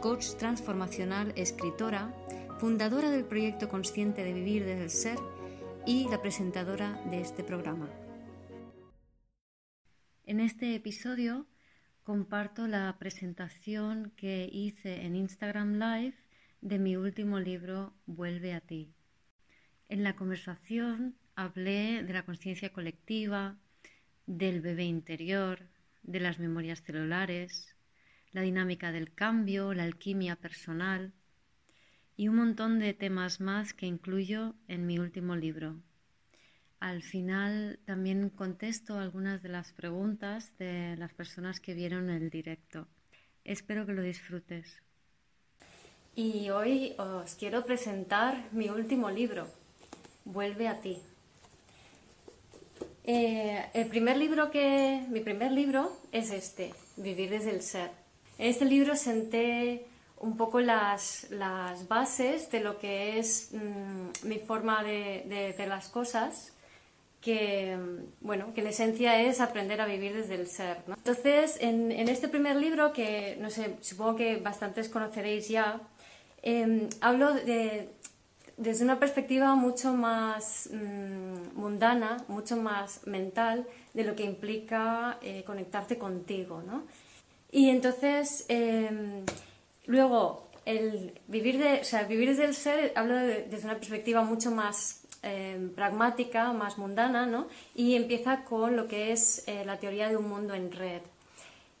coach transformacional, escritora, fundadora del proyecto consciente de vivir desde el ser y la presentadora de este programa. En este episodio comparto la presentación que hice en Instagram Live de mi último libro Vuelve a ti. En la conversación hablé de la conciencia colectiva, del bebé interior, de las memorias celulares, la dinámica del cambio, la alquimia personal y un montón de temas más que incluyo en mi último libro. Al final también contesto algunas de las preguntas de las personas que vieron el directo. Espero que lo disfrutes. Y hoy os quiero presentar mi último libro, Vuelve a ti. Eh, el primer libro que, mi primer libro es este, Vivir desde el Ser. En este libro senté un poco las, las bases de lo que es mm, mi forma de, ver las cosas, que, bueno, que en esencia es aprender a vivir desde el ser. Entonces, en, en, este primer libro, que no sé, supongo que bastantes conoceréis ya, em, hablo de, desde una perspectiva mucho más mm, mundana, mucho más mental de lo que implica eh, conectarte contigo, ¿no? Y entonces, em, luego, el vivir, de, o sea, vivir desde el ser hablo desde una perspectiva mucho más em, pragmática, más mundana, ¿no? Y empieza con lo que es eh, la teoría de un mundo en red.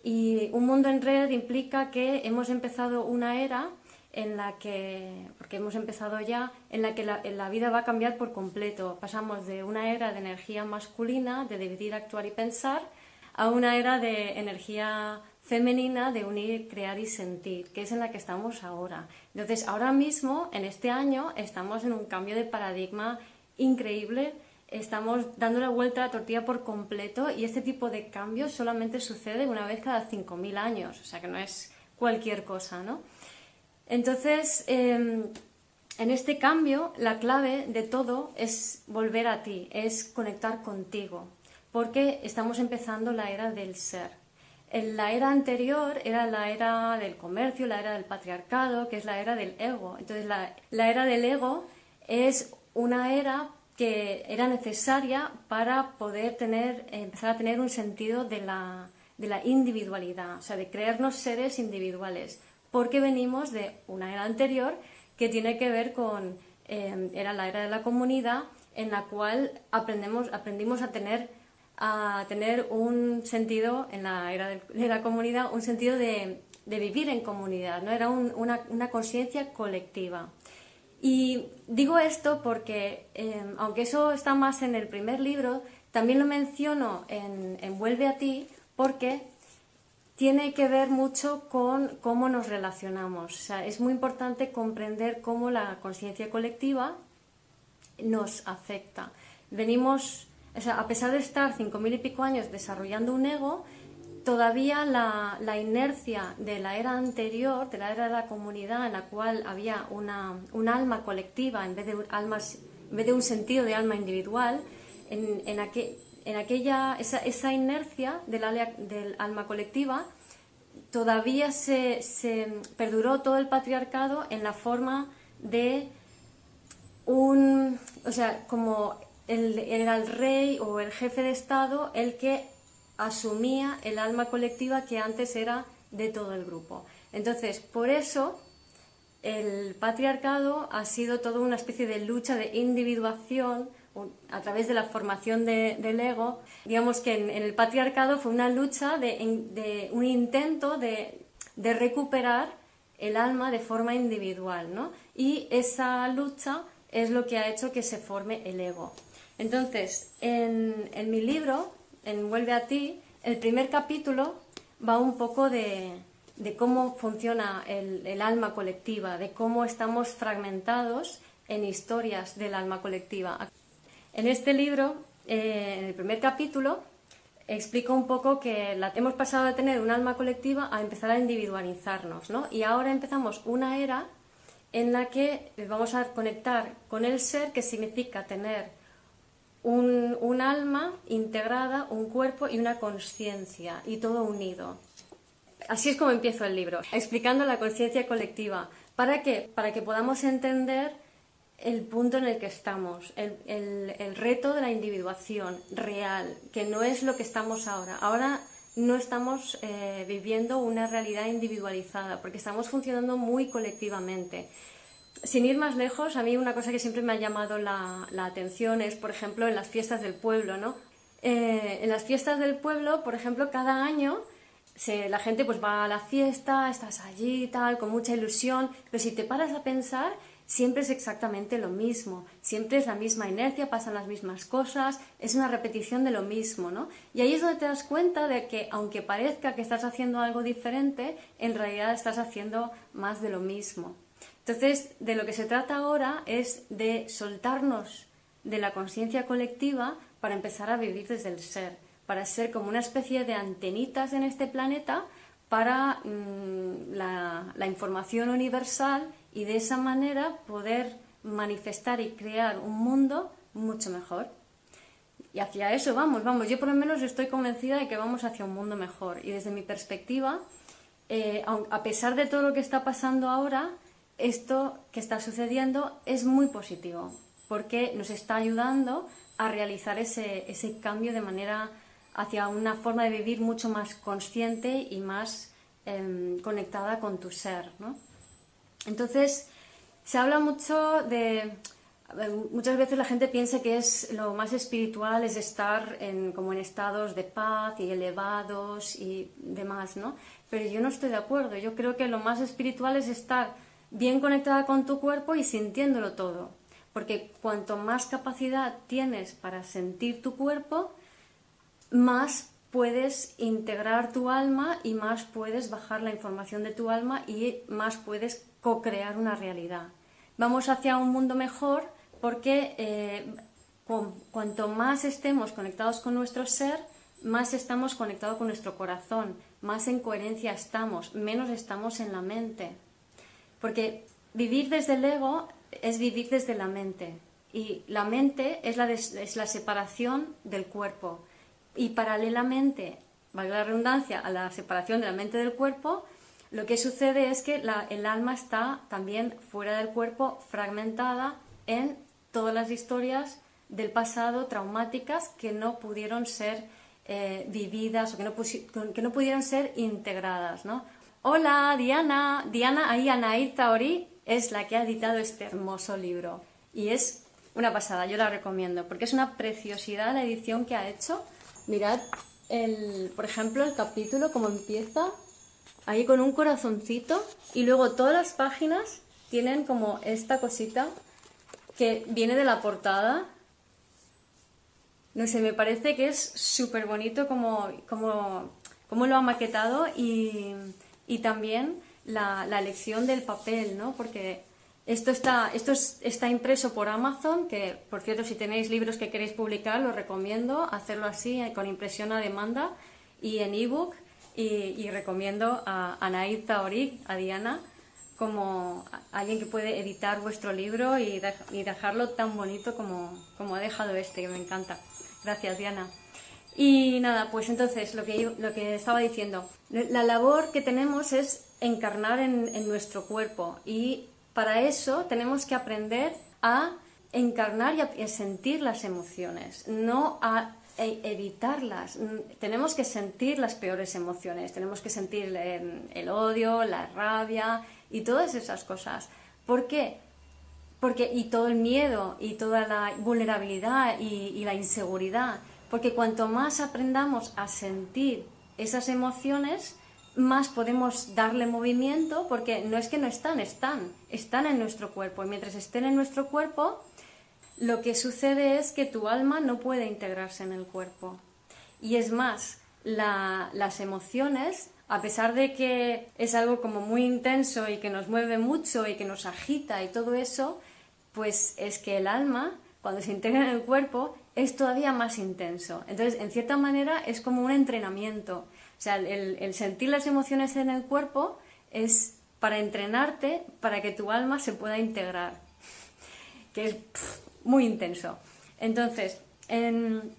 Y un mundo en red implica que hemos empezado una era en la que, porque hemos empezado ya, en la que la, vida va a cambiar por completo. Pasamos de una era de energía masculina, de dividir, actuar y pensar, a una era de energía femenina, de unir, crear y sentir, que es en la que estamos ahora. Entonces, ahora mismo, en este año, estamos en un cambio de paradigma increíble. Estamos dando la vuelta a la tortilla por completo y este tipo de cambios solamente sucede una vez cada 5.000 años, o sea que no es cualquier cosa, ¿no? Entonces, em, en este cambio, la clave de todo es volver a ti, es conectar contigo, porque estamos empezando la era del ser. En la era anterior era la era del comercio, la era del patriarcado, que es la era del ego. Entonces, la, era del ego es una era que era necesaria para poder tener, empezar a tener un sentido de la, de la individualidad, o sea, de creernos seres individuales porque venimos de una era anterior que tiene que ver con, eh, era la era de la comunidad, en la cual aprendemos, aprendimos a tener, a tener un sentido, en la era de la comunidad, un sentido de, vivir en comunidad, ¿no? era una, conciencia colectiva. Y digo esto porque, eh, aunque eso está más en el primer libro, también lo menciono en, en Vuelve a ti, porque tiene que ver mucho con cómo nos relacionamos. Es muy importante comprender cómo la conciencia colectiva nos afecta. Venimos, o sea, a pesar de estar cinco mil y pico años desarrollando un ego, todavía la, la, inercia de la era anterior, de la era de la comunidad, en la cual había una, un alma colectiva en vez de, almas, en vez de un sentido de alma individual, en, en aquella, esa, esa inercia del, del, alma colectiva todavía se, se, perduró todo el patriarcado en la forma de un, o sea, como el, era el rey o el jefe de Estado el que asumía el alma colectiva que antes era de todo el grupo. Entonces, por eso el patriarcado ha sido toda una especie de lucha de individuación a través de la formación del ego, digamos que en, el patriarcado fue una lucha, de, un intento de, recuperar el alma de forma individual, ¿no? Y esa lucha es lo que ha hecho que se forme el ego. Entonces, en, en mi libro, en Vuelve a ti, el primer capítulo va un poco de, cómo funciona el, alma colectiva, de cómo estamos fragmentados en historias del alma colectiva. En este libro, eh, en el primer capítulo, explico un poco que la, hemos pasado de tener un alma colectiva a empezar a individualizarnos, ¿no? Y ahora empezamos una era en la que vamos a conectar con el ser, que significa tener un, alma integrada, un cuerpo y una conciencia, y todo unido. Así es como empiezo el libro, explicando la conciencia colectiva. ¿Para qué? Para que podamos entender el punto en el que estamos, el, reto de la individuación real, que no es lo que estamos ahora. Ahora no estamos eh, viviendo una realidad individualizada, porque estamos funcionando muy colectivamente. Sin ir más lejos, a mí una cosa que siempre me ha llamado la, atención es, por ejemplo, en las fiestas del pueblo, ¿no? Eh, en las fiestas del pueblo, por ejemplo, cada año la gente pues va a la fiesta, estás allí tal, con mucha ilusión, pero si te paras a pensar, siempre es exactamente lo mismo, siempre es la misma inercia, pasan las mismas cosas, es una repetición de lo mismo, ¿no? Y ahí es donde te das cuenta de que aunque parezca que estás haciendo algo diferente, en realidad estás haciendo más de lo mismo. Entonces, de lo que se trata ahora es de soltarnos de la conciencia colectiva para empezar a vivir desde el ser para ser como una especie de antenitas en este planeta para mm, la, información universal y de esa manera poder manifestar y crear un mundo mucho mejor. Y hacia eso vamos, vamos. Yo por lo menos estoy convencida de que vamos hacia un mundo mejor. Y desde mi perspectiva, eh, a pesar de todo lo que está pasando ahora, esto que está sucediendo es muy positivo, porque nos está ayudando a realizar ese, ese cambio de manera hacia una forma de vivir mucho más consciente y más em, conectada con tu ser. ¿no? Entonces, se habla mucho de... Muchas veces la gente piensa que es lo más espiritual es estar en, como en estados de paz y elevados y demás, ¿no? Pero yo no estoy de acuerdo. Yo creo que lo más espiritual es estar bien conectada con tu cuerpo y sintiéndolo todo. Porque cuanto más capacidad tienes para sentir tu cuerpo, más puedes integrar tu alma y más puedes bajar la información de tu alma y más puedes co-crear una realidad. Vamos hacia un mundo mejor porque eh, cuanto más estemos conectados con nuestro ser, más estamos conectados con nuestro corazón, más en coherencia estamos, menos estamos en la mente. Porque vivir desde el ego es vivir desde la mente y la mente es la, es la separación del cuerpo y paralelamente, valga la redundancia, a la separación de la mente del cuerpo, lo que sucede es que el alma está también fuera del cuerpo, fragmentada en todas las historias del pasado traumáticas que no pudieron ser eh, vividas o que no, que no, pudieron ser integradas. ¿no? Hola, Diana. Diana, ahí Anaí Taori es la que ha editado este hermoso libro. Y es una pasada, yo la recomiendo, porque es una preciosidad la edición que ha hecho Mirad, el, por ejemplo, el capítulo como empieza ahí con un corazoncito y luego todas las páginas tienen como esta cosita que viene de la portada. No sé, me parece que es súper bonito como, como, como, lo ha maquetado y, y también la, la, elección del papel, ¿no? Porque esto está, esto está impreso por Amazon, que por cierto, si tenéis libros que queréis publicar, os recomiendo hacerlo así, eh, con impresión a demanda y en ebook. Y, y recomiendo a Anaid Taorik, a Diana, como alguien que puede editar vuestro libro y, y dejarlo tan bonito como, como, ha dejado este, que me encanta. Gracias, Diana. Y nada, pues entonces lo que, lo que estaba diciendo, la labor que tenemos es encarnar en, nuestro cuerpo y para eso tenemos que aprender a encarnar y a sentir las emociones, no a e, evitarlas. Tenemos que sentir las peores emociones, tenemos que sentir el odio, la rabia y todas esas cosas. ¿Por qué? Porque, y todo el miedo y toda la vulnerabilidad y la inseguridad. Porque cuanto más aprendamos a sentir esas emociones, más podemos darle movimiento porque no es que no están, están, están en nuestro cuerpo. Y mientras estén en nuestro cuerpo, lo que sucede es que tu alma no puede integrarse en el cuerpo. Y es más, las emociones a pesar de que es algo como muy intenso y que nos mueve mucho y que nos agita y todo eso, pues es que el alma, cuando se integra en el cuerpo, es todavía más intenso. Entonces, en cierta manera, es como un entrenamiento. O sea, el, sentir las emociones en el cuerpo es para entrenarte para que tu alma se pueda integrar, que es muy intenso. Entonces, en,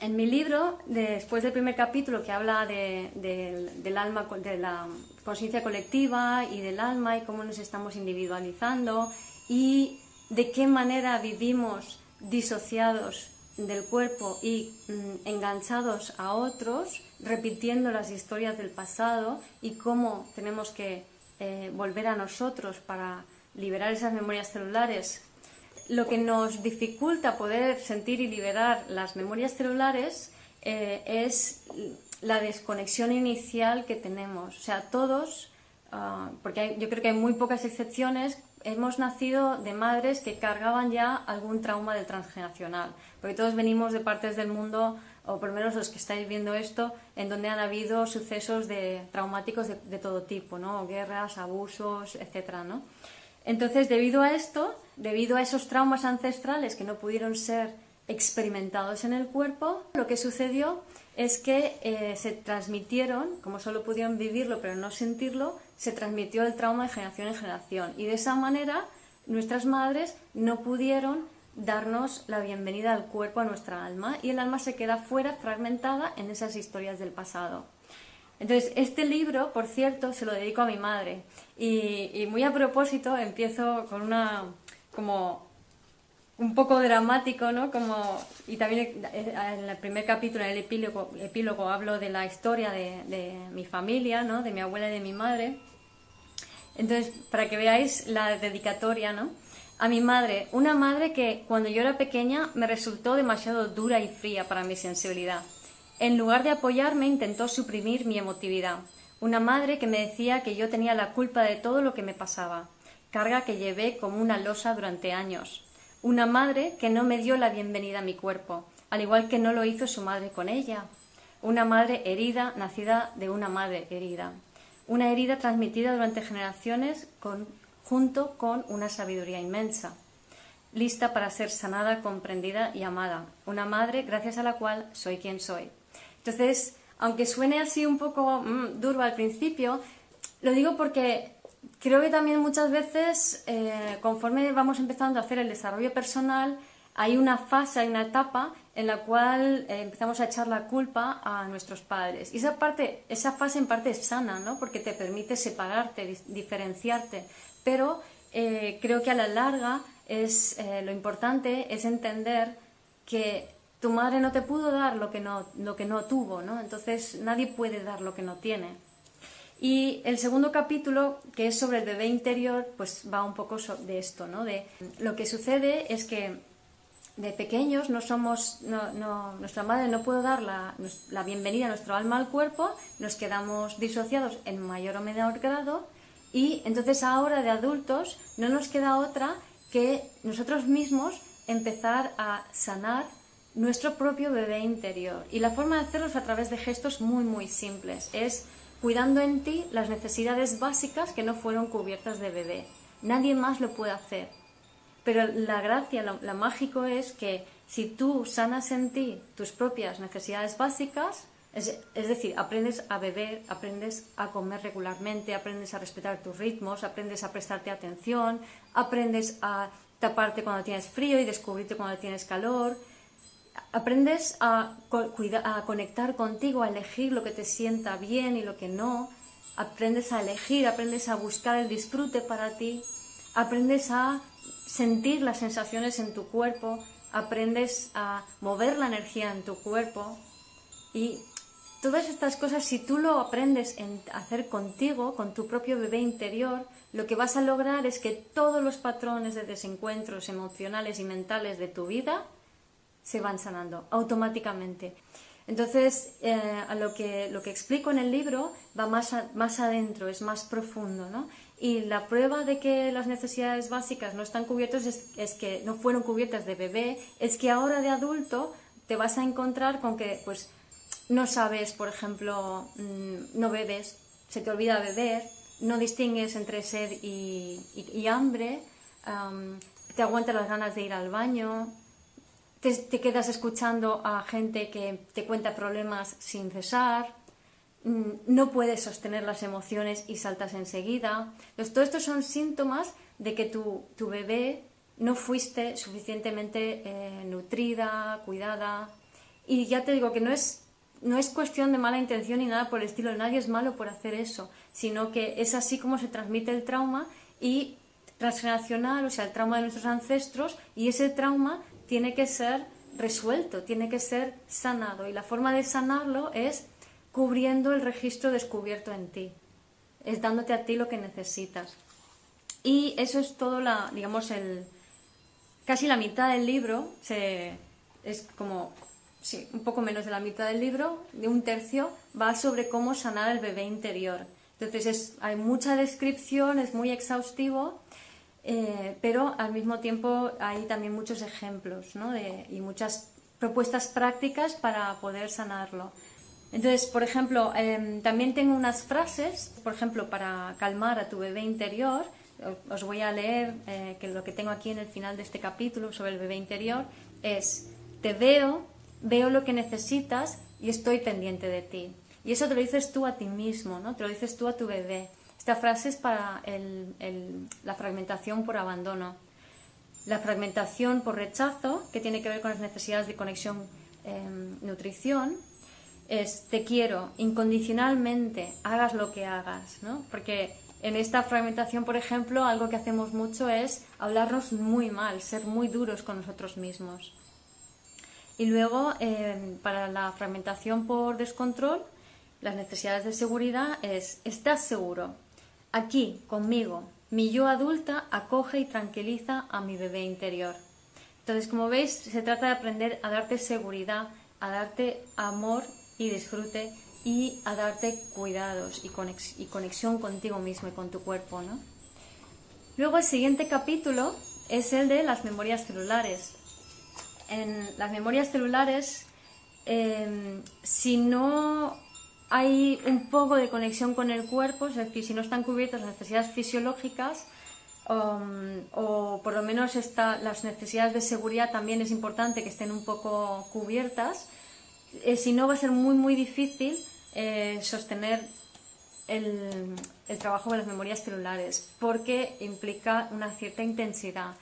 en mi libro, después del primer capítulo que habla del alma, de la conciencia colectiva y del alma y cómo nos estamos individualizando y de qué manera vivimos disociados del cuerpo y mm, enganchados a otros, repitiendo las historias del pasado y cómo tenemos que eh, volver a nosotros para liberar esas memorias celulares lo que nos dificulta poder sentir y liberar las memorias celulares eh, es la desconexión inicial que tenemos. O sea, todos, ah, porque yo creo que hay muy pocas excepciones, hemos nacido de madres que cargaban ya algún trauma del transgeneracional, porque todos venimos de partes del mundo, o por lo menos los que estáis viendo esto, en donde han habido sucesos de, traumáticos de, de todo tipo, ¿no? guerras, abusos, etcétera, ¿no? Entonces, debido a esto, debido a esos traumas ancestrales que no pudieron ser experimentados en el cuerpo, lo que sucedió es que eh, se transmitieron, como solo pudieron vivirlo pero no sentirlo, se transmitió el trauma de generación en generación. Y de esa manera nuestras madres no pudieron darnos la bienvenida al cuerpo, a nuestra alma, y el alma se queda fuera, fragmentada en esas historias del pasado. Entonces, este libro, por cierto, se lo dedico a mi madre. Y, muy a propósito, empiezo con una, como, un poco dramático, ¿no? Como, y también en el primer capítulo, en el epílogo, epílogo hablo de la historia de, de mi familia, ¿no? De mi abuela y de mi madre. Entonces, para que veáis la dedicatoria, ¿no? A mi madre, una madre que cuando yo era pequeña me resultó demasiado dura y fría para mi sensibilidad. En lugar de apoyarme, intentó suprimir mi emotividad. Una madre que me decía que yo tenía la culpa de todo lo que me pasaba, carga que llevé como una losa durante años. Una madre que no me dio la bienvenida a mi cuerpo, al igual que no lo hizo su madre con ella. Una madre herida, nacida de una madre herida. Una herida transmitida durante generaciones junto con una sabiduría inmensa lista para ser sanada, comprendida y amada. Una madre gracias a la cual soy quien soy. Entonces, aunque suene así un poco mm, duro al principio, lo digo porque creo que también muchas veces, eh, conforme vamos empezando a hacer el desarrollo personal, hay una fase, hay una etapa en la cual eh, empezamos a echar la culpa a nuestros padres. Y esa parte, esa fase en parte es sana, ¿no? Porque te permite separarte, diferenciarte. Pero eh, creo que a la larga es lo importante es entender que tu madre no te pudo dar lo que no, lo que no tuvo, ¿no? Entonces nadie puede dar lo que no tiene. Y el segundo capítulo, que es sobre el bebé interior, pues va un poco de esto, ¿no? De lo que sucede es que de pequeños no somos, no, nuestra madre no puede dar la, la, bienvenida a nuestro alma al cuerpo, nos quedamos disociados en mayor o menor grado y entonces ahora de adultos no nos queda otra que nosotros mismos empezar a sanar nuestro propio bebé interior. Y la forma de hacerlo es a través de gestos muy, muy simples. Es cuidando en ti las necesidades básicas que no fueron cubiertas de bebé. Nadie más lo puede hacer. Pero la gracia, lo, mágico es que si tú sanas en ti tus propias necesidades básicas, es, es, decir, aprendes a beber, aprendes a comer regularmente, aprendes a respetar tus ritmos, aprendes a prestarte atención, aprendes a taparte cuando tienes frío y descubrirte cuando tienes calor, aprendes a, a conectar contigo, a elegir lo que te sienta bien y lo que no, aprendes a elegir, aprendes a buscar el disfrute para ti, aprendes a sentir las sensaciones en tu cuerpo, aprendes a mover la energía en tu cuerpo. Y todas estas cosas, si tú lo aprendes a hacer contigo, con tu propio bebé interior, lo que vas a lograr es que todos los patrones de desencuentros emocionales y mentales de tu vida se van sanando automáticamente. Entonces, eh, a lo, que, lo que explico en el libro va más, más adentro, es más profundo, ¿no? Y la prueba de que las necesidades básicas no están cubiertas es, es, que no fueron cubiertas de bebé, es que ahora de adulto te vas a encontrar con que, pues, no sabes, por ejemplo, mm, no bebes se te olvida beber, no distingues entre sed y, hambre, te aguantas las ganas de ir al baño, te, quedas escuchando a gente que te cuenta problemas sin cesar, mm, no puedes sostener las emociones y saltas enseguida. Entonces, todo esto son síntomas de que tu, tu bebé no fuiste suficientemente eh, nutrida, cuidada. Y ya te digo que no es, no es cuestión de mala intención ni nada por el estilo, nadie es malo por hacer eso, sino que es así como se transmite el trauma y transgeneracional, o sea, el trauma de nuestros ancestros, y ese trauma tiene que ser resuelto, tiene que ser sanado. Y la forma de sanarlo es cubriendo el registro descubierto en ti, es dándote a ti lo que necesitas. Y eso es todo, la, digamos, el, casi la mitad del libro, se, es como, sí, un poco menos de la mitad del libro, de un tercio, va sobre cómo sanar el bebé interior. Entonces es, hay mucha descripción, es muy exhaustivo, eh, pero al mismo tiempo hay también muchos ejemplos ¿no? de, y muchas propuestas prácticas para poder sanarlo. Entonces, por ejemplo, em, también tengo unas frases, por ejemplo, para calmar a tu bebé interior, os voy a leer eh, que lo que tengo aquí en el final de este capítulo sobre el bebé interior es, te veo, veo lo que necesitas y estoy pendiente de ti. Y eso te lo dices tú a ti mismo, ¿no? Te lo dices tú a tu bebé. Esta frase es para la fragmentación por abandono. La fragmentación por rechazo, que tiene que ver con las necesidades de conexión em, nutrición, es te quiero incondicionalmente, hagas lo que hagas, ¿no? Porque en esta fragmentación, por ejemplo, algo que hacemos mucho es hablarnos muy mal, ser muy duros con nosotros mismos. Y luego, eh, para la fragmentación por descontrol, las necesidades de seguridad es, estás seguro, aquí, conmigo, mi yo adulta acoge y tranquiliza a mi bebé interior. Entonces, como veis, se trata de aprender a darte seguridad, a darte amor y disfrute y a darte cuidados y, conexión contigo mismo y con tu cuerpo. ¿no? Luego el siguiente capítulo es el de las memorias celulares. En las memorias celulares, em, si no hay un poco de conexión con el cuerpo, es decir, si no están cubiertas las necesidades fisiológicas, um, o por lo menos las necesidades de seguridad también es importante que estén un poco cubiertas, eh, si no va a ser muy muy difícil eh, sostener el, trabajo de las memorias celulares, porque implica una cierta intensidad.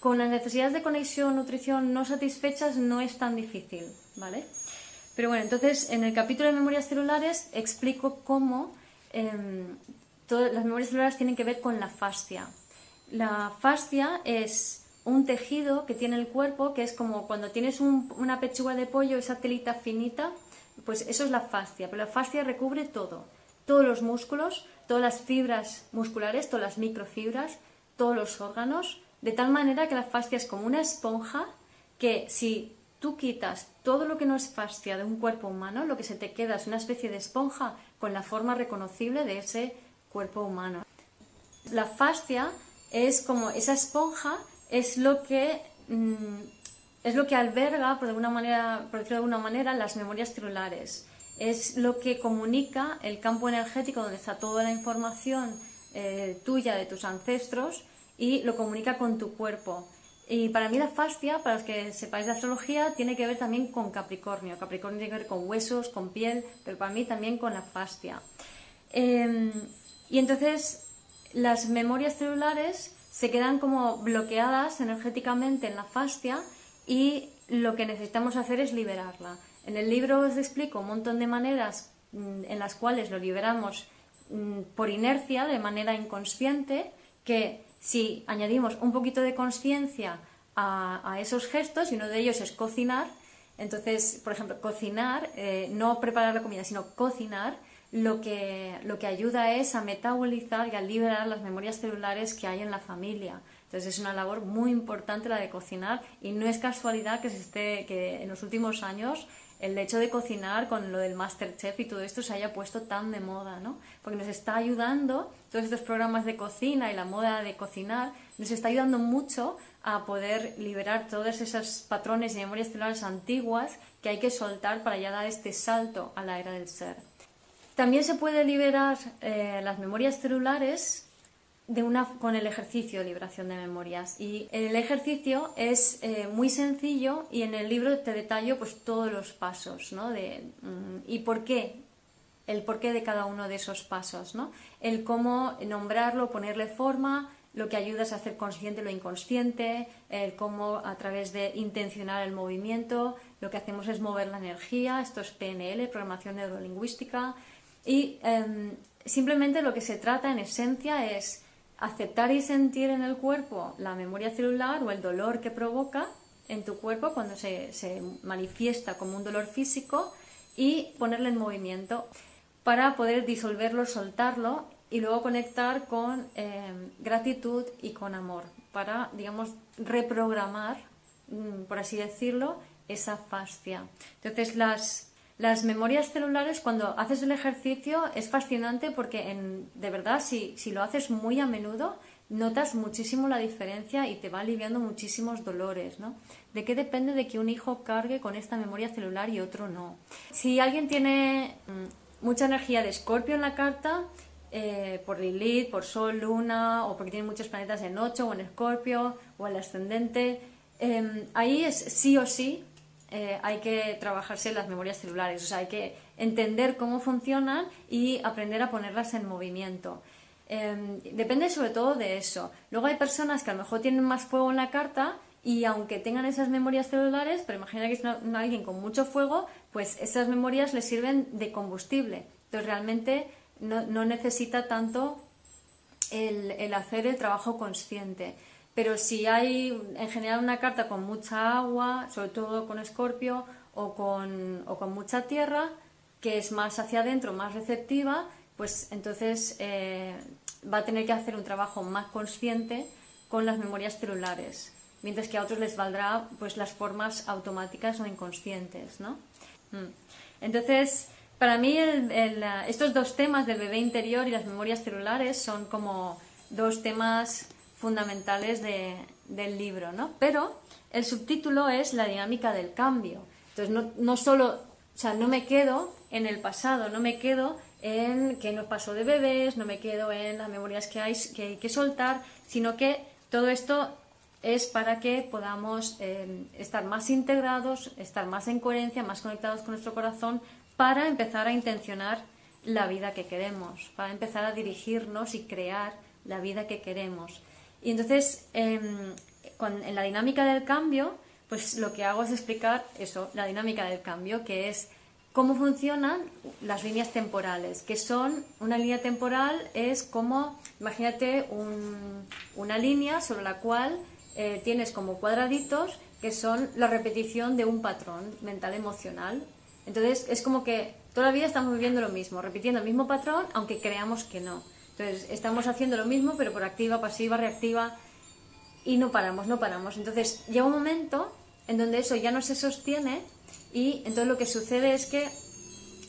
Con las necesidades de conexión, nutrición no satisfechas no es tan difícil, ¿vale? Pero bueno, entonces en el capítulo de memorias celulares explico cómo em, todas las memorias celulares tienen que ver con la fascia. La fascia es un tejido que tiene el cuerpo, que es como cuando tienes una pechuga de pollo, esa telita finita, pues eso es la fascia, pero la fascia recubre todo, todos los músculos, todas las fibras musculares, todas las microfibras, todos los órganos, de tal manera que la fascia es como una esponja que si tú quitas todo lo que no es fascia de un cuerpo humano, lo que se te queda es una especie de esponja con la forma reconocible de ese cuerpo humano. La fascia es como esa esponja, es lo que mm, es lo que alberga, por, alguna manera, por decirlo de alguna manera, las memorias celulares. Es lo que comunica el campo energético donde está toda la información eh, tuya de tus ancestros y lo comunica con tu cuerpo. Y para mí la fascia, para los que sepáis de astrología, tiene que ver también con Capricornio. Capricornio tiene que ver con huesos, con piel, pero para mí también con la fascia. Em, y entonces las memorias celulares se quedan como bloqueadas energéticamente en la fascia y lo que necesitamos hacer es liberarla. En el libro os explico un montón de maneras mm, en las cuales lo liberamos mm, por inercia, de manera inconsciente, que si añadimos un poquito de conciencia a, esos gestos, y uno de ellos es cocinar, entonces, por ejemplo, cocinar, eh, no preparar la comida, sino cocinar, lo que, lo que ayuda es a metabolizar y a liberar las memorias celulares que hay en la familia. Entonces es una labor muy importante la de cocinar y no es casualidad que se esté que en los últimos años el hecho de cocinar con lo del Masterchef y todo esto se haya puesto tan de moda, ¿no? Porque nos está ayudando, todos estos programas de cocina y la moda de cocinar, nos está ayudando mucho a poder liberar todos esos patrones y memorias celulares antiguas que hay que soltar para ya dar este salto a la era del ser. También se puede liberar eh, las memorias celulares de una, con el ejercicio de liberación de memorias. Y el ejercicio es eh, muy sencillo y en el libro te detallo pues, todos los pasos ¿no? de, mm, y por qué, el porqué de cada uno de esos pasos, ¿no? el cómo nombrarlo, ponerle forma, lo que ayuda es a hacer consciente lo inconsciente, el cómo a través de intencionar el movimiento, lo que hacemos es mover la energía, esto es PNL, programación neurolingüística, y em, simplemente lo que se trata en esencia es aceptar y sentir en el cuerpo la memoria celular o el dolor que provoca en tu cuerpo cuando se, manifiesta como un dolor físico y ponerle en movimiento para poder disolverlo, soltarlo y luego conectar con em, gratitud y con amor para, digamos, reprogramar, mm, por así decirlo, esa fascia. Entonces, las, las memorias celulares, cuando haces el ejercicio, es fascinante porque, en, de verdad, si, si, lo haces muy a menudo, notas muchísimo la diferencia y te va aliviando muchísimos dolores, ¿no? ¿De qué depende de que un hijo cargue con esta memoria celular y otro no? Si alguien tiene mm, mucha energía de escorpio en la carta, eh, por Lilith, por Sol, Luna, o porque tiene muchos planetas en 8 o en Escorpio, o el ascendente, em, ahí es sí o sí eh, hay que trabajarse las memorias celulares, o sea, hay que entender cómo funcionan y aprender a ponerlas en movimiento. Em, depende sobre todo de eso. Luego hay personas que a lo mejor tienen más fuego en la carta y aunque tengan esas memorias celulares, pero imagina que es alguien con mucho fuego, pues esas memorias les sirven de combustible. Entonces realmente no, necesita tanto el hacer el trabajo consciente. Pero si hay en general una carta con mucha agua, sobre todo con escorpio o con, o con mucha tierra, que es más hacia adentro, más receptiva, pues entonces eh, va a tener que hacer un trabajo más consciente con las memorias celulares, mientras que a otros les valdrá pues las formas automáticas o inconscientes, ¿no? Mm. Entonces, para mí estos dos temas del bebé interior y las memorias celulares son como dos temas fundamentales del libro, ¿no? Pero el subtítulo es la dinámica del cambio. Entonces, no, no solo, o sea, no me quedo en el pasado, no me quedo en qué nos pasó de bebés, no me quedo en las memorias que hay que, soltar, sino que todo esto es para que podamos eh, estar más integrados, estar más en coherencia, más conectados con nuestro corazón, para empezar a intencionar la vida que queremos, para empezar a dirigirnos y crear la vida que queremos. Y entonces, em, en la dinámica del cambio, pues lo que hago es explicar eso, la dinámica del cambio, que es cómo funcionan las líneas temporales, que son, una línea temporal es como, imagínate una línea sobre la cual eh, tienes como cuadraditos que son la repetición de un patrón mental emocional. Entonces es como que todavía estamos viviendo lo mismo, repitiendo el mismo patrón, aunque creamos que no. Entonces, estamos haciendo lo mismo, pero por activa, pasiva, reactiva, y no paramos, no paramos. Entonces, llega un momento en donde eso ya no se sostiene y entonces lo que sucede es que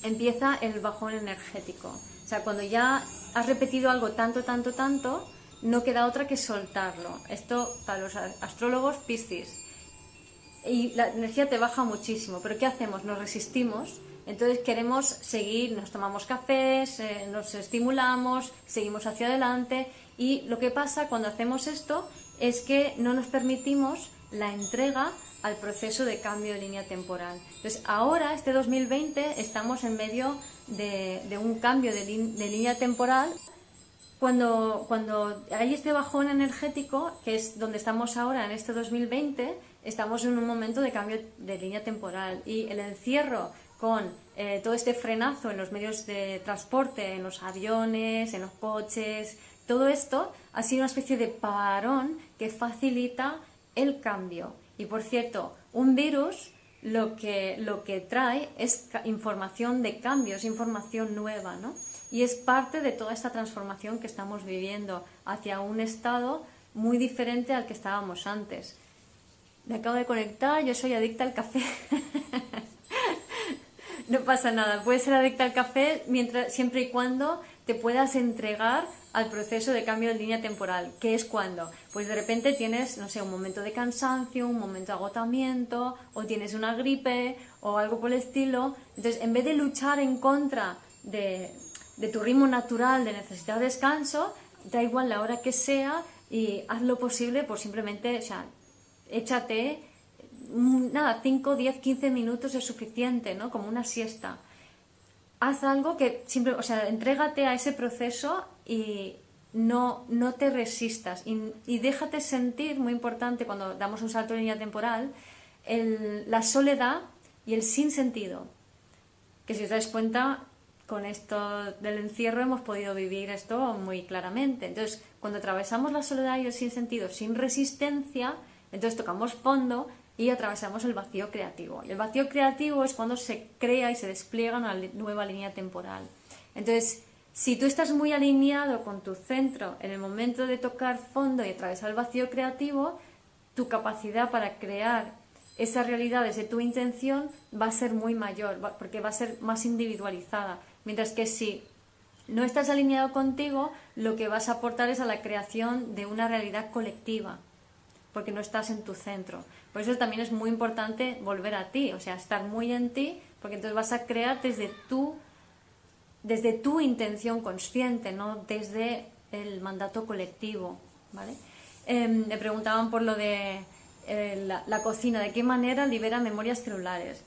empieza el bajón energético. O sea, cuando ya has repetido algo tanto, tanto, tanto, no queda otra que soltarlo. Esto para los astrólogos, Piscis. Y la energía te baja muchísimo, pero ¿qué hacemos? Nos resistimos entonces queremos seguir, nos tomamos cafés, eh, nos estimulamos, seguimos hacia adelante y lo que pasa cuando hacemos esto es que no nos permitimos la entrega al proceso de cambio de línea temporal. Entonces ahora, este 2020, estamos en medio de, un cambio de, de, línea temporal. Cuando, cuando hay este bajón energético, que es donde estamos ahora en este 2020, estamos en un momento de cambio de línea temporal y el encierro con eh, todo este frenazo en los medios de transporte, en los aviones, en los coches, todo esto ha sido una especie de parón que facilita el cambio. Y por cierto, un virus lo que, lo que trae es información de cambio, es información nueva, ¿no? Y es parte de toda esta transformación que estamos viviendo hacia un estado muy diferente al que estábamos antes. Me acabo de conectar, yo soy adicta al café. no pasa nada. Puedes ser adicta al café mientras, siempre y cuando te puedas entregar al proceso de cambio de línea temporal. ¿Qué es cuando? Pues de repente tienes, no sé, un momento de cansancio, un momento de agotamiento, o tienes una gripe, o algo por el estilo. Entonces, en vez de luchar en contra de, tu ritmo natural, de necesidad de descanso, da igual la hora que sea y haz lo posible por simplemente, o sea, échate, nada, 5, 10, 15 minutos es suficiente, ¿no? Como una siesta. Haz algo que siempre, o sea, entrégate a ese proceso y no, no te resistas y, déjate sentir, muy importante cuando damos un salto de línea temporal, la soledad y el sinsentido. Que si os dais cuenta, con esto del encierro hemos podido vivir esto muy claramente. Entonces, cuando atravesamos la soledad y el sinsentido sin resistencia, entonces tocamos fondo y atravesamos el vacío creativo. Y el vacío creativo es cuando se crea y se despliega una nueva línea temporal. Entonces, si tú estás muy alineado con tu centro en el momento de tocar fondo y atravesar el vacío creativo, tu capacidad para crear esa realidad desde tu intención va a ser muy mayor, porque va a ser más individualizada. Mientras que si no estás alineado contigo, lo que vas a aportar es a la creación de una realidad colectiva, porque no estás en tu centro. Por eso también es muy importante volver a ti, o sea, estar muy en ti, porque entonces vas a crear desde tu, desde tu intención consciente, no desde el mandato colectivo. ¿vale? Em, me preguntaban por lo de eh, la cocina, de qué manera libera memorias celulares.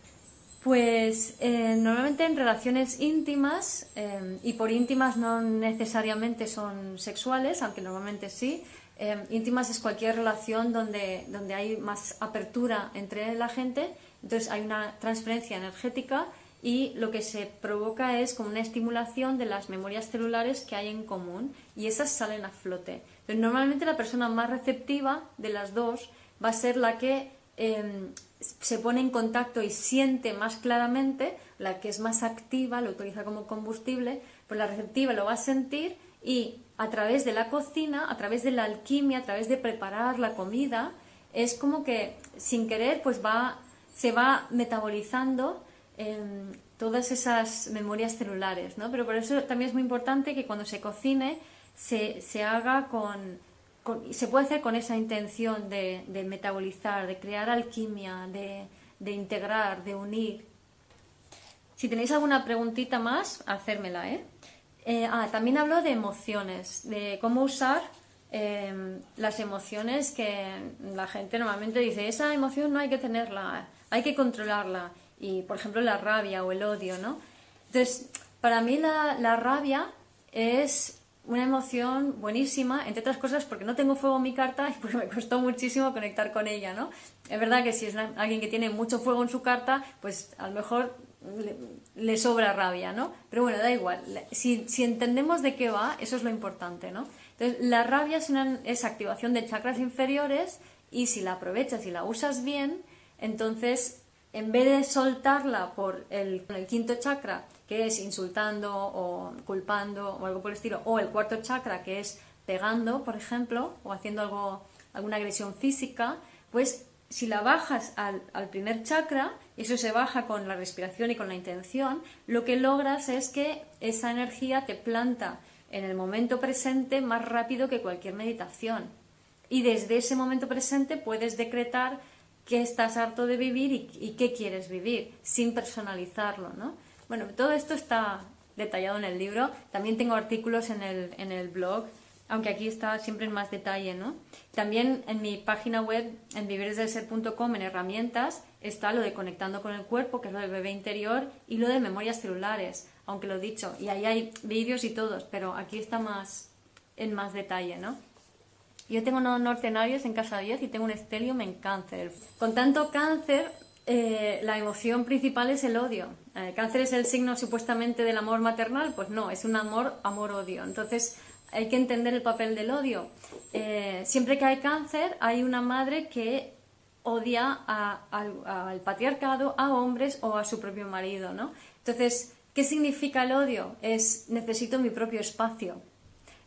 Pues eh, normalmente en relaciones íntimas, eh, y por íntimas no necesariamente son sexuales, aunque normalmente sí, eh, íntimas es cualquier relación donde, donde hay más apertura entre la gente, entonces hay una transferencia energética y lo que se provoca es como una estimulación de las memorias celulares que hay en común y esas salen a flote. Pero normalmente la persona más receptiva de las dos va a ser la que Em, se pone en contacto y siente más claramente, la que es más activa, lo utiliza como combustible, pues la receptiva lo va a sentir y a través de la cocina, a través de la alquimia, a través de preparar la comida, es como que sin querer pues va, se va metabolizando todas esas memorias celulares, ¿no? Pero por eso también es muy importante que cuando se cocine se, se haga con, se puede hacer con esa intención de, metabolizar, de crear alquimia, de, integrar, de unir. Si tenéis alguna preguntita más, hacérmela, ¿eh? Eh ah, también hablo de emociones, de cómo usar em, las emociones que la gente normalmente dice, esa emoción no hay que tenerla, hay que controlarla. Y, por ejemplo, la rabia o el odio, ¿no? Entonces, para mí la rabia es una emoción buenísima, entre otras cosas porque no tengo fuego en mi carta y porque me costó muchísimo conectar con ella, ¿no? Es verdad que si es alguien que tiene mucho fuego en su carta, pues a lo mejor le, sobra rabia, ¿no? Pero bueno, da igual. Si, entendemos de qué va, eso es lo importante, ¿no? Entonces, la rabia es, una, es activación de chakras inferiores y si la aprovechas y la usas bien, entonces en vez de soltarla por el, quinto chakra, que es insultando o culpando o algo por el estilo, o el cuarto chakra, que es pegando, por ejemplo, o haciendo algo, alguna agresión física, pues si la bajas al, primer chakra, eso se baja con la respiración y con la intención, lo que logras es que esa energía te planta en el momento presente más rápido que cualquier meditación. Y desde ese momento presente puedes decretar qué estás harto de vivir y, qué quieres vivir, sin personalizarlo, ¿no? Bueno, todo esto está detallado en el libro. También tengo artículos en el, en el blog, aunque aquí está siempre en más detalle, ¿no? También en mi página web, en viviresdelser.com, en herramientas, está lo de conectando con el cuerpo, que es lo del bebé interior, y lo de memorias celulares, aunque lo he dicho. Y ahí hay vídeos y todos, pero aquí está más en más detalle, ¿no? Yo tengo unos nortenarios en casa 10 y tengo un estelium en cáncer. Con tanto cáncer, eh, la emoción principal es el odio. ¿El cáncer es el signo supuestamente del amor maternal? Pues no, es un amor, amor-odio. Entonces hay que entender el papel del odio. Eh, siempre que hay cáncer hay una madre que odia al patriarcado, a hombres o a su propio marido, ¿no? Entonces, ¿qué significa el odio? Es necesito mi propio espacio.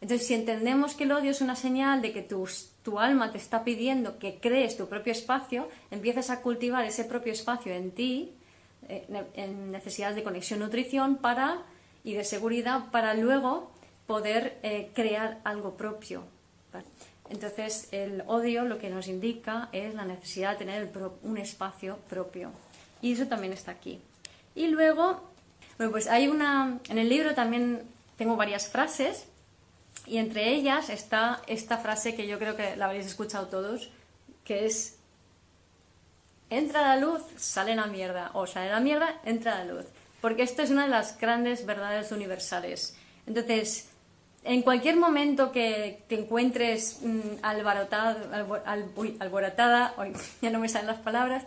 Entonces, si entendemos que el odio es una señal de que tu, alma te está pidiendo que crees tu propio espacio, empiezas a cultivar ese propio espacio en ti, eh, en necesidades de conexión, nutrición para, y de seguridad, para luego poder eh, crear algo propio. Entonces, el odio lo que nos indica es la necesidad de tener un espacio propio. Y eso también está aquí. Y luego Bueno, pues hay una. En el libro también tengo varias frases y entre ellas está esta frase que yo creo que la habréis escuchado todos, que es entra la luz, sale la mierda, o sale la mierda, entra la luz. Porque esto es una de las grandes verdades universales. Entonces, en cualquier momento que te encuentres mm, alborotada, ya no me salen las palabras,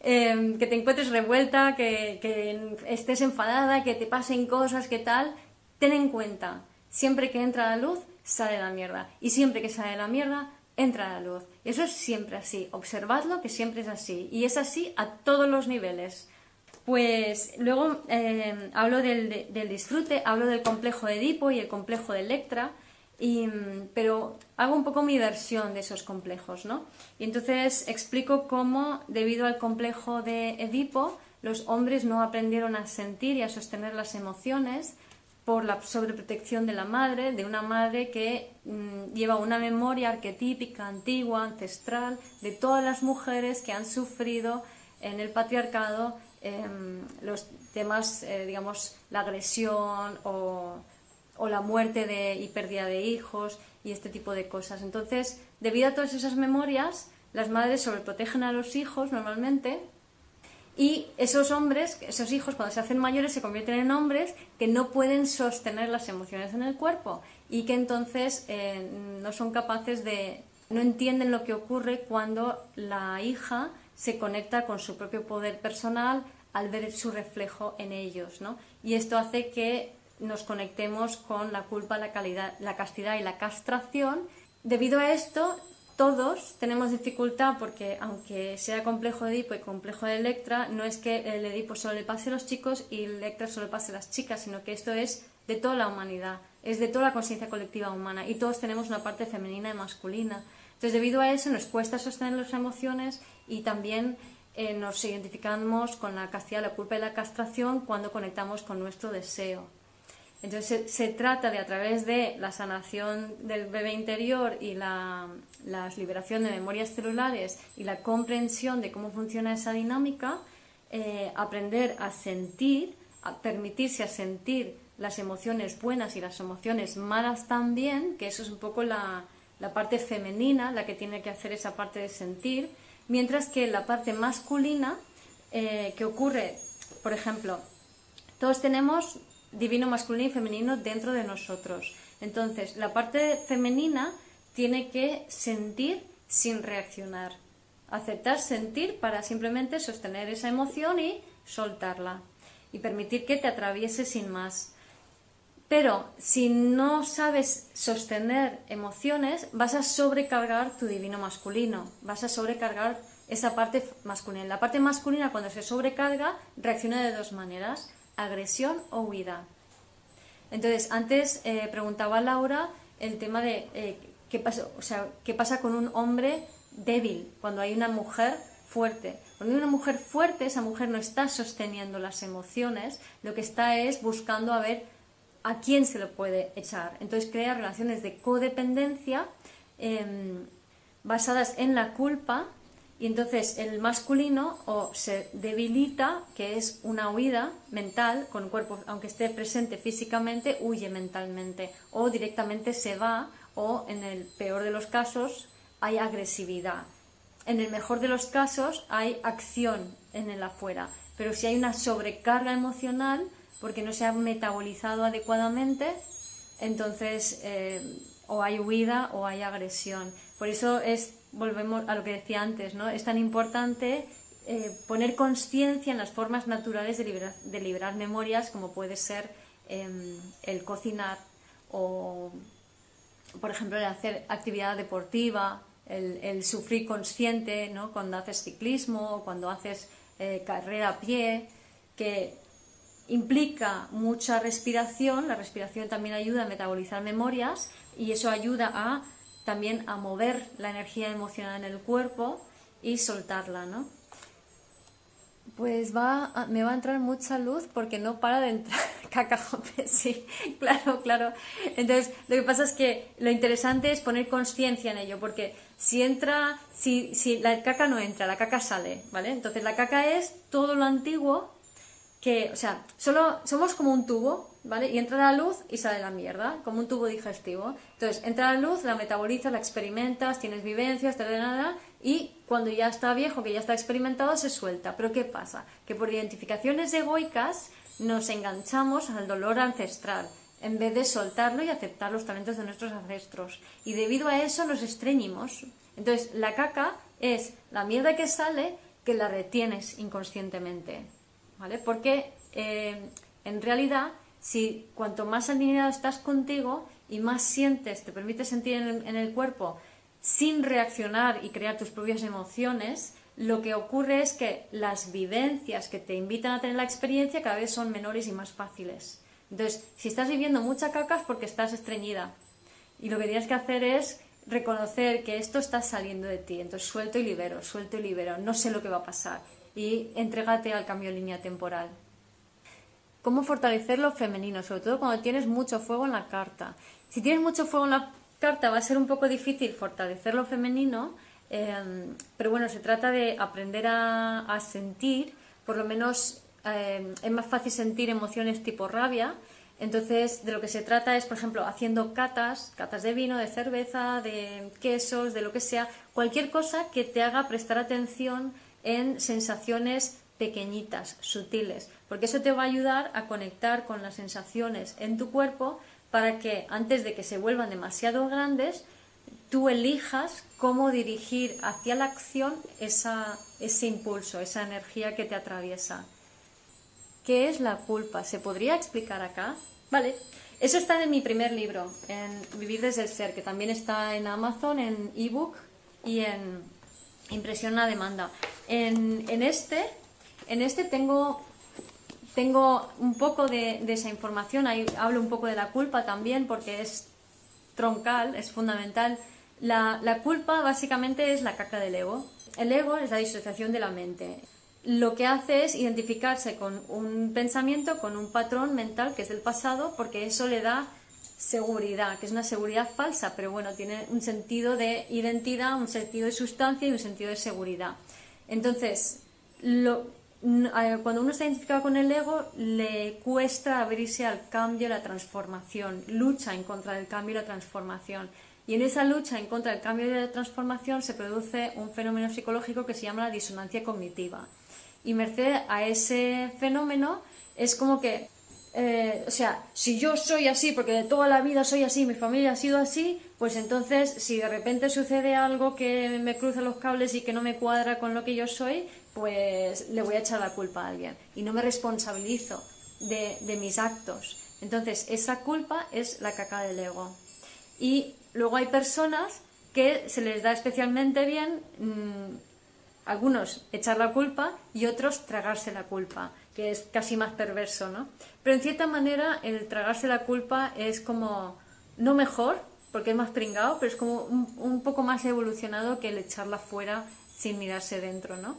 em, que te encuentres revuelta, que, que estés enfadada, que te pasen cosas, que tal, ten en cuenta, siempre que entra la luz, sale la mierda. Y siempre que sale la mierda, entra la luz. Y eso es siempre así. Observadlo que siempre es así. Y es así a todos los niveles. Pues luego eh, hablo del, disfrute, hablo del complejo de Edipo y el complejo de Electra, pero hago un poco mi versión de esos complejos, ¿no? Y entonces explico cómo, debido al complejo de Edipo, los hombres no aprendieron a sentir y a sostener las emociones, por la sobreprotección de la madre, de una madre que mm, lleva una memoria arquetípica, antigua, ancestral, de todas las mujeres que han sufrido en el patriarcado em, los temas, eh, digamos, la agresión o, o, la muerte de, y pérdida de hijos y este tipo de cosas. Entonces, debido a todas esas memorias, las madres sobreprotegen a los hijos normalmente y esos hombres, esos hijos, cuando se hacen mayores, se convierten en hombres que no pueden sostener las emociones en el cuerpo y que entonces eh, no son capaces de, no entienden lo que ocurre cuando la hija se conecta con su propio poder personal al ver su reflejo en ellos, ¿no? Y esto hace que nos conectemos con la culpa, la, calidad, la castidad y la castración. Debido a esto, todos tenemos dificultad porque aunque sea complejo de Edipo y complejo de Electra, no es que el Edipo solo le pase a los chicos y el Electra solo le pase a las chicas, sino que esto es de toda la humanidad, es de toda la conciencia colectiva humana y todos tenemos una parte femenina y masculina. Entonces, debido a eso, nos cuesta sostener las emociones y también eh, nos identificamos con la castidad, la culpa y la castración cuando conectamos con nuestro deseo. Entonces se, trata de a través de la sanación del bebé interior y la, liberación de memorias celulares y la comprensión de cómo funciona esa dinámica, eh, aprender a sentir, a permitirse a sentir las emociones buenas y las emociones malas también, que eso es un poco la, parte femenina, la que tiene que hacer esa parte de sentir, mientras que la parte masculina, eh, que ocurre, por ejemplo, todos tenemos divino masculino y femenino dentro de nosotros. Entonces, la parte femenina tiene que sentir sin reaccionar. Aceptar sentir para simplemente sostener esa emoción y soltarla. Y permitir que te atraviese sin más. Pero si no sabes sostener emociones, vas a sobrecargar tu divino masculino. Vas a sobrecargar esa parte masculina. La parte masculina cuando se sobrecarga reacciona de dos maneras agresión o huida. Entonces, antes eh, preguntaba Laura el tema de eh, qué, pasa, o sea, qué pasa con un hombre débil cuando hay una mujer fuerte. Cuando hay una mujer fuerte, esa mujer no está sosteniendo las emociones, lo que está es buscando a ver a quién se lo puede echar. Entonces crea relaciones de codependencia em, basadas en la culpa y entonces el masculino o se debilita, que es una huida mental, con cuerpo, aunque esté presente físicamente, huye mentalmente, o directamente se va, o en el peor de los casos hay agresividad. En el mejor de los casos hay acción en el afuera, pero si hay una sobrecarga emocional, porque no se ha metabolizado adecuadamente, entonces eh, o hay huida o hay agresión. Por eso es volvemos a lo que decía antes, ¿no? Es tan importante eh, poner conciencia en las formas naturales de liberar, de liberar memorias, como puede ser em, el cocinar o, por ejemplo, el hacer actividad deportiva, el, sufrir consciente, ¿no? Cuando haces ciclismo o cuando haces eh, carrera a pie, que implica mucha respiración, la respiración también ayuda a metabolizar memorias y eso ayuda a también a mover la energía emocional en el cuerpo y soltarla, ¿no? Pues va me va a entrar mucha luz porque no para de entrar caca, sí, claro, claro. Entonces, lo que pasa es que lo interesante es poner conciencia en ello, porque si entra, si, si la caca no entra, la caca sale, ¿vale? Entonces, la caca es todo lo antiguo que, o sea, solo somos como un tubo, ¿vale? Y entra la luz y sale la mierda, como un tubo digestivo. Entonces, entra la luz, la metabolizas, la experimentas, tienes vivencias, da nada, y cuando ya está viejo, que ya está experimentado, se suelta. Pero ¿qué pasa? Que por identificaciones egoicas nos enganchamos al dolor ancestral en vez de soltarlo y aceptar los talentos de nuestros ancestros. Y debido a eso nos estreñimos. Entonces, la caca es la mierda que sale que la retienes inconscientemente. ¿Vale? Porque eh, en realidad, si cuanto más alineado estás contigo y más sientes, te permite sentir en el, cuerpo sin reaccionar y crear tus propias emociones, lo que ocurre es que las vivencias que te invitan a tener la experiencia cada vez son menores y más fáciles. Entonces, si estás viviendo mucha caca es porque estás estreñida. Y lo que tienes que hacer es reconocer que esto está saliendo de ti. Entonces, suelto y libero, suelto y libero. No sé lo que va a pasar y entrégate al cambio de línea temporal. ¿Cómo fortalecer lo femenino? Sobre todo cuando tienes mucho fuego en la carta. Si tienes mucho fuego en la carta va a ser un poco difícil fortalecer lo femenino, em, pero bueno, se trata de aprender a, sentir, por lo menos em, es más fácil sentir emociones tipo rabia, entonces, de lo que se trata es, por ejemplo, haciendo catas, catas de vino, de cerveza, de quesos, de lo que sea, cualquier cosa que te haga prestar atención en sensaciones pequeñitas, sutiles, porque eso te va a ayudar a conectar con las sensaciones en tu cuerpo para que antes de que se vuelvan demasiado grandes, tú elijas cómo dirigir hacia la acción ese impulso, esa energía que te atraviesa. ¿Qué es la culpa? ¿Se podría explicar acá? Vale, eso está en mi primer libro, en Vivir desde el Ser, que también está en Amazon, en ebook y en impresión a demanda. En, este, en este tengo, tengo un poco de, esa información, ahí hablo un poco de la culpa también porque es troncal, es fundamental. La, la culpa básicamente es la caca del ego. El ego es la disociación de la mente. Lo que hace es identificarse con un pensamiento, con un patrón mental que es del pasado, porque eso le da seguridad, que es una seguridad falsa, pero bueno, tiene un sentido de identidad, un sentido de sustancia y un sentido de seguridad. Entonces, cuando uno está identificado con el ego, le cuesta abrirse al cambio, a la transformación, lucha en contra del cambio y la transformación. Y en esa lucha en contra del cambio y la transformación se produce un fenómeno psicológico que se llama la disonancia cognitiva. Y merced a ese fenómeno es como que eh, o sea, si yo soy así, porque de toda la vida soy así, mi familia ha sido así, pues entonces si de repente sucede algo que me cruza los cables y que no me cuadra con lo que yo soy, pues le voy a echar la culpa a alguien y no me responsabilizo de, mis actos. Entonces, esa culpa es la caca del ego. Y luego hay personas que se les da especialmente bien, mm, algunos echar la culpa y otros tragarse la culpa que es casi más perverso, ¿no? Pero en cierta manera el tragarse la culpa es como, no mejor, porque es más pringado, pero es como un, poco más evolucionado que el echarla fuera sin mirarse dentro, ¿no?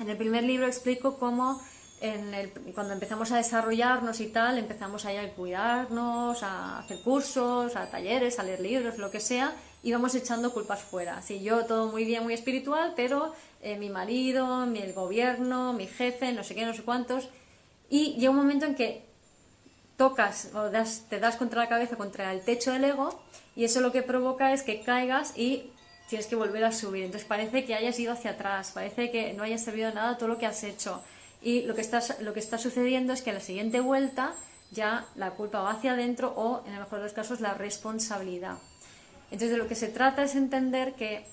En el primer libro explico cómo cuando empezamos a desarrollarnos y tal, empezamos a cuidarnos, a hacer cursos, a talleres, a leer libros, lo que sea, y vamos echando culpas fuera. Así yo todo muy bien, muy espiritual, pero eh, mi marido, mi, el gobierno, mi jefe, no sé qué, no sé cuántos. Y llega un momento en que tocas o te das contra la cabeza, contra el techo del ego, y eso lo que provoca es que caigas y tienes que volver a subir. Entonces parece que hayas ido hacia atrás, parece que no hayas servido nada todo lo que has hecho. Y lo que, está, lo que está sucediendo es que a la siguiente vuelta ya la culpa va hacia adentro o, en el mejor de los casos, la responsabilidad. Entonces de lo que se trata es entender que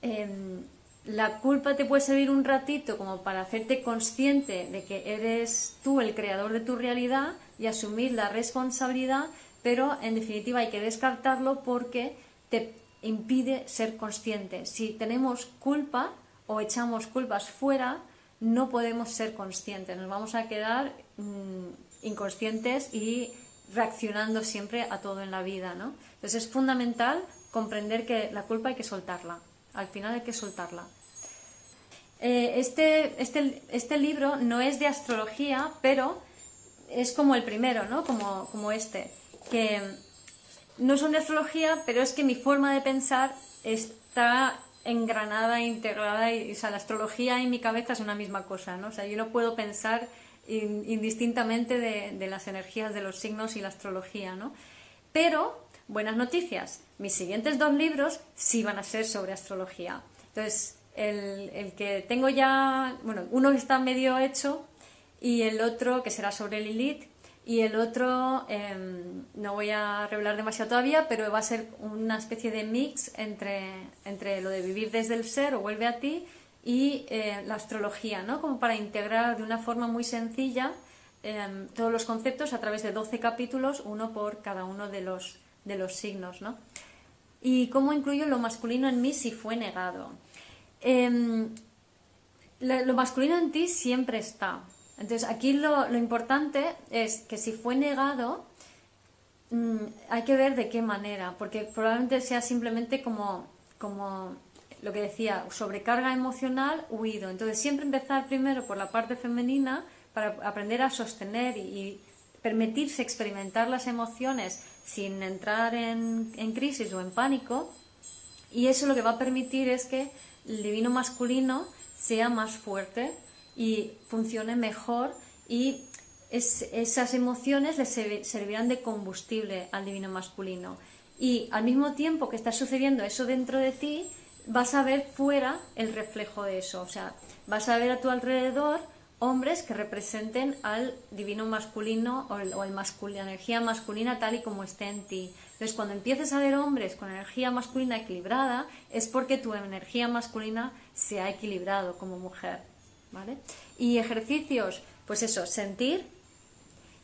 em, la culpa te puede servir un ratito como para hacerte consciente de que eres tú el creador de tu realidad y asumir la responsabilidad, pero en definitiva hay que descartarlo porque te impide ser consciente. Si tenemos culpa o echamos culpas fuera, no podemos ser conscientes, nos vamos a quedar mm, inconscientes y reaccionando siempre a todo en la vida, ¿no? Entonces es fundamental comprender que la culpa hay que soltarla al final hay que soltarla. Eh, este, este, este, libro no es de astrología, pero es como el primero, ¿no? Como, como este, que no son de astrología, pero es que mi forma de pensar está engranada, integrada, y, o sea, la astrología y mi cabeza es una misma cosa, ¿no? O sea, yo no puedo pensar indistintamente de, las energías de los signos y la astrología, ¿no? Pero, buenas noticias, mis siguientes dos libros sí van a ser sobre astrología. Entonces, el, que tengo ya, bueno, uno está medio hecho y el otro que será sobre Lilith y el otro, em, no voy a revelar demasiado todavía, pero va a ser una especie de mix entre, entre lo de vivir desde el ser o vuelve a ti y eh, la astrología, ¿no? Como para integrar de una forma muy sencilla em, todos los conceptos a través de 12 capítulos, uno por cada uno de los, de los signos, ¿no? Y cómo incluyo lo masculino en mí si fue negado. Em, lo masculino en ti siempre está, entonces, aquí lo, importante es que si fue negado, mm, hay que ver de qué manera, porque probablemente sea simplemente como, como lo que decía, sobrecarga emocional, huido. Entonces, siempre empezar primero por la parte femenina para aprender a sostener y, permitirse experimentar las emociones sin entrar en, crisis o en pánico. Y eso lo que va a permitir es que el divino masculino sea más fuerte y funcione mejor y esas emociones le servirán de combustible al divino masculino. Y al mismo tiempo que está sucediendo eso dentro de ti, vas a ver fuera el reflejo de eso. O sea, vas a ver a tu alrededor hombres que representen al divino masculino o, el, la energía masculina tal y como esté en ti. Entonces, cuando empieces a ver hombres con energía masculina equilibrada, es porque tu energía masculina se ha equilibrado como mujer. Y ejercicios, pues eso, sentir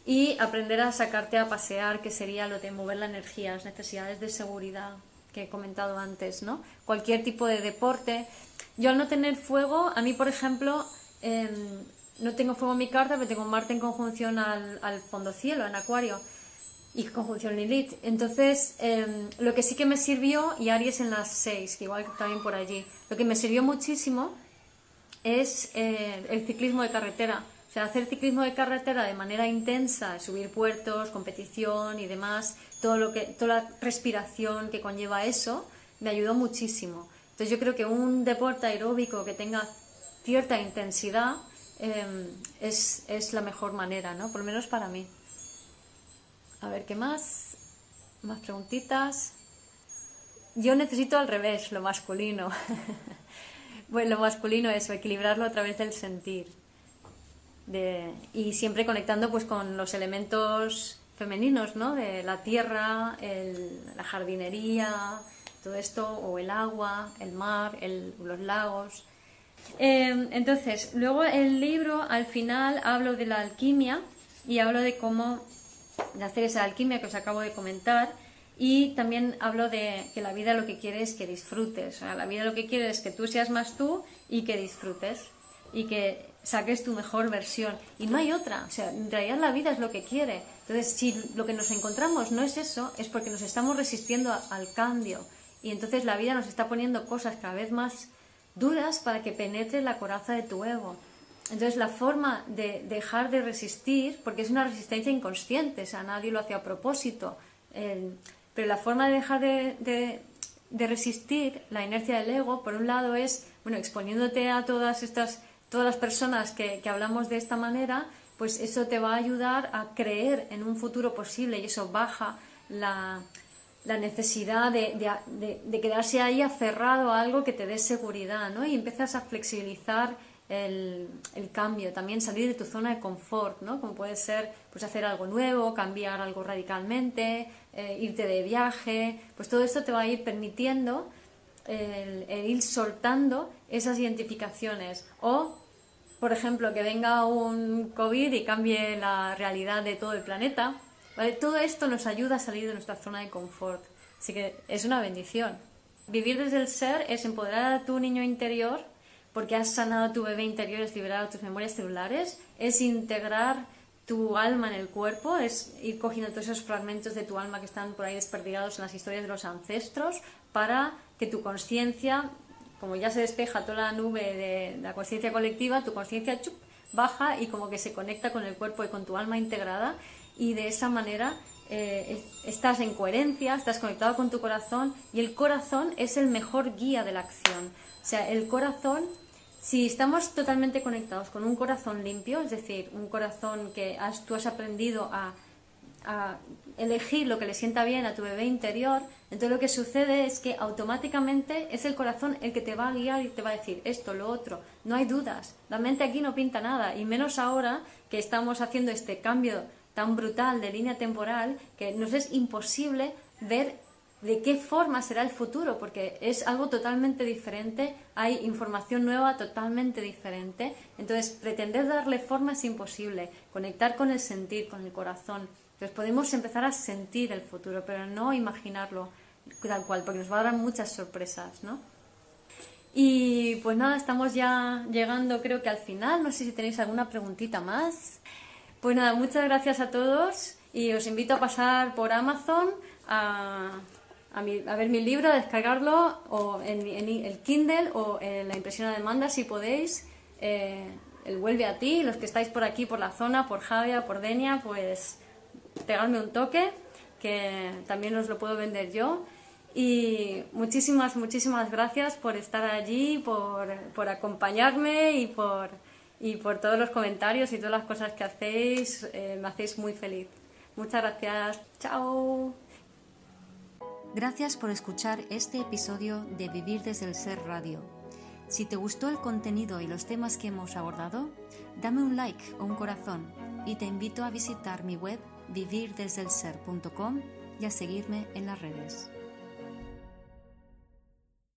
y aprender a sacarte a pasear, que sería lo de mover la energía, las necesidades de seguridad que he comentado antes, ¿no? Cualquier tipo de deporte. Yo al no tener fuego, a mí, por ejemplo, em, no tengo fuego en mi carta, pero tengo Marte en conjunción al, fondo cielo, en Acuario, y conjunción Lilith. Entonces, em, lo que sí que me sirvió, y Aries en las seis, que igual también por allí, lo que me sirvió muchísimo es eh, el ciclismo de carretera. O sea, hacer ciclismo de carretera de manera intensa, subir puertos, competición y demás, todo lo que, toda la respiración que conlleva eso, me ayudó muchísimo. Entonces yo creo que un deporte aeróbico que tenga cierta intensidad em, es, es, la mejor manera, ¿no? Por lo menos para mí. A ver, ¿qué más? Más preguntitas. Yo necesito al revés, lo masculino. Bueno, lo masculino eso, equilibrarlo a través del sentir. y siempre conectando pues con los elementos femeninos, ¿no? De la tierra, la jardinería, todo esto, o el agua, el mar, los lagos. Em, entonces, luego el libro, al final, hablo de la alquimia y hablo de cómo hacer esa alquimia que os acabo de comentar y también hablo de que la vida lo que quiere es que disfrutes. O sea, la vida lo que quiere es que tú seas más tú y que disfrutes. Y que saques tu mejor versión. Y no hay otra. O sea, en realidad la vida es lo que quiere. Entonces, si lo que nos encontramos no es eso, es porque nos estamos resistiendo al cambio. Y entonces la vida nos está poniendo cosas cada vez más duras para que penetre la coraza de tu ego. Entonces la forma de dejar de resistir, porque es una resistencia inconsciente, o sea, nadie lo hace a propósito. Pero la forma de dejar de, resistir la inercia del ego, por un lado, es, bueno, exponiéndote a todas estas, todas las personas que, hablamos de esta manera, pues eso te va a ayudar a creer en un futuro posible y eso baja la, necesidad de, quedarse ahí aferrado a algo que te dé seguridad, ¿no? Y empiezas a flexibilizar el, el, cambio, también salir de tu zona de confort, ¿no? Como puede ser pues hacer algo nuevo, cambiar algo radicalmente, eh, irte de viaje, pues todo esto te va a ir permitiendo el, ir soltando esas identificaciones. O, por ejemplo, que venga un COVID y cambie la realidad de todo el planeta. Todo esto nos ayuda a salir de nuestra zona de confort. Así que es una bendición. Vivir desde el ser es empoderar a tu niño interior porque has sanado tu bebé interior, has liberado tus memorias celulares, es integrar tu alma en el cuerpo, es ir cogiendo todos esos fragmentos de tu alma que están por ahí desperdigados en las historias de los ancestros para que tu conciencia, como ya se despeja toda la nube de, la conciencia colectiva, tu conciencia baja y como que se conecta con el cuerpo y con tu alma integrada y de esa manera eh, estás en coherencia, estás conectado con tu corazón y el corazón es el mejor guía de la acción. O sea, el corazón Si estamos totalmente conectados con un corazón limpio, es decir, un corazón que has, tú has aprendido a, a elegir lo que le sienta bien a tu bebé interior, entonces lo que sucede es que automáticamente es el corazón el que te va a guiar y te va a decir esto, lo otro. No hay dudas. La mente aquí no pinta nada, y menos ahora que estamos haciendo este cambio tan brutal de línea temporal que nos es imposible ver de qué forma será el futuro, porque es algo totalmente diferente, hay información nueva totalmente diferente, entonces pretender darle forma es imposible, conectar con el sentir, con el corazón, entonces podemos empezar a sentir el futuro, pero no imaginarlo tal cual, porque nos va a dar muchas sorpresas, ¿no? Y pues nada, estamos ya llegando creo que al final, no sé si tenéis alguna preguntita más. Pues nada, muchas gracias a todos y os invito a pasar por Amazon a, a, ver mi libro, a descargarlo o en, el Kindle o en la impresión a demanda si podéis. Eh, el Vuelve a ti, los que estáis por aquí, por la zona, por Javia, por Denia, pues pegadme un toque, que también os lo puedo vender yo. Y muchísimas, muchísimas gracias por estar allí, por, por acompañarme y por y por todos los comentarios y todas las cosas que hacéis. Eh, me hacéis muy feliz. Muchas gracias. Chao. Gracias por escuchar este episodio de Vivir desde el Ser Radio. Si te gustó el contenido y los temas que hemos abordado, dame un like o un corazón y te invito a visitar mi web vivirdesdelser.com y a seguirme en las redes.